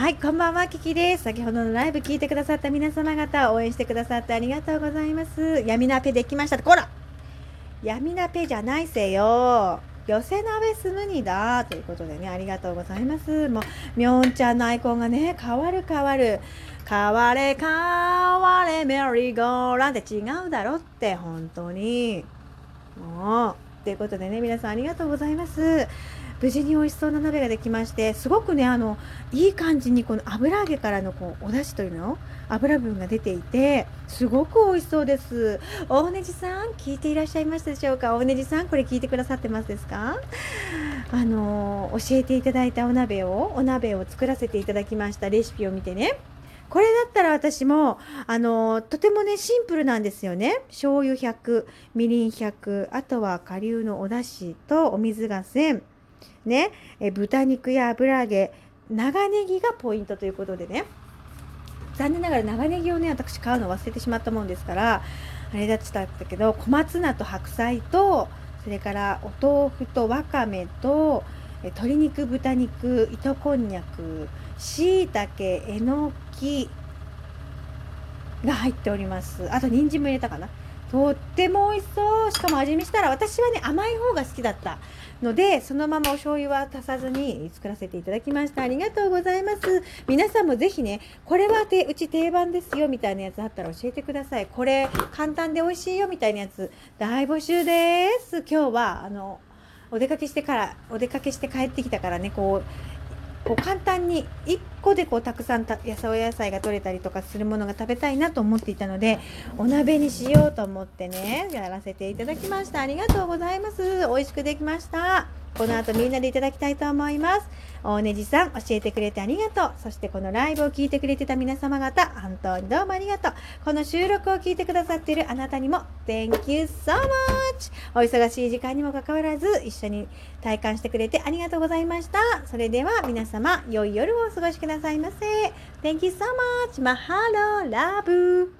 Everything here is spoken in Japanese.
はい、こんばんは、キキです。先ほどのライブ聞いてくださった皆様方、応援してくださってありがとうございます。闇ナペできました。こら闇ナペじゃないせよ。寄せ鍋すむにだ。ということでね、ありがとうございます。もう、みょんちゃんのアイコンがね、変わる変わる。変われ変われメリーゴーランって違うだろって、本当に。もう。ということでね、皆さんありがとうございます。無事に美味しそうな鍋ができましてすごくねあのいい感じにこの油揚げからのこうお出汁というの油分が出ていてすごく美味しそうです。大ねじさん聞いていらっしゃいましたでしょうか？大ねじさんこれ聞いてくださってますですか？あの教えていただいたお鍋をお鍋を作らせていただきました。レシピを見てね。これだったら私もあのとてもねシンプルなんですよね。醤油100みりん100あとは顆粒のお出汁とお水が1000ね、え豚肉や油揚げ長ネギがポイントということでね。残念ながら長ネギをね私買うの忘れてしまったもんですからあれだったんだけど小松菜と白菜とそれからお豆腐とわかめと鶏肉豚肉糸こんにゃくしいたけえのきが入っております。あと人参も入れたかな。とっても美味しそう。しかも味見したら私はね甘い方が好きだった。のでそのままお醤油は足さずに作らせていただきました。ありがとうございます。皆さんもぜひねこれはてうち定番ですよみたいなやつあったら教えてください。これ簡単で美味しいよみたいなやつ大募集です。今日はあのお出かけしてからお出かけして帰ってきたからねこうこう簡単に1個でこうたくさんた野菜お野菜が取れたりとかするものが食べたいなと思っていたのでお鍋にしようと思ってねやらせていただきました。ありがとうございます。美味しくできました。この後みんなでいただきたいと思います。大ねじさん教えてくれてありがとう。そしてこのライブを聞いてくれてた皆様方本当にどうもありがとう。この収録を聞いてくださっているあなたにも Thank you so much お忙しい時間にもかかわらず一緒に体感してくれてありがとうございました。それでは皆様良い夜をお過ごしくださいませ。Thank you so much マハローラブ。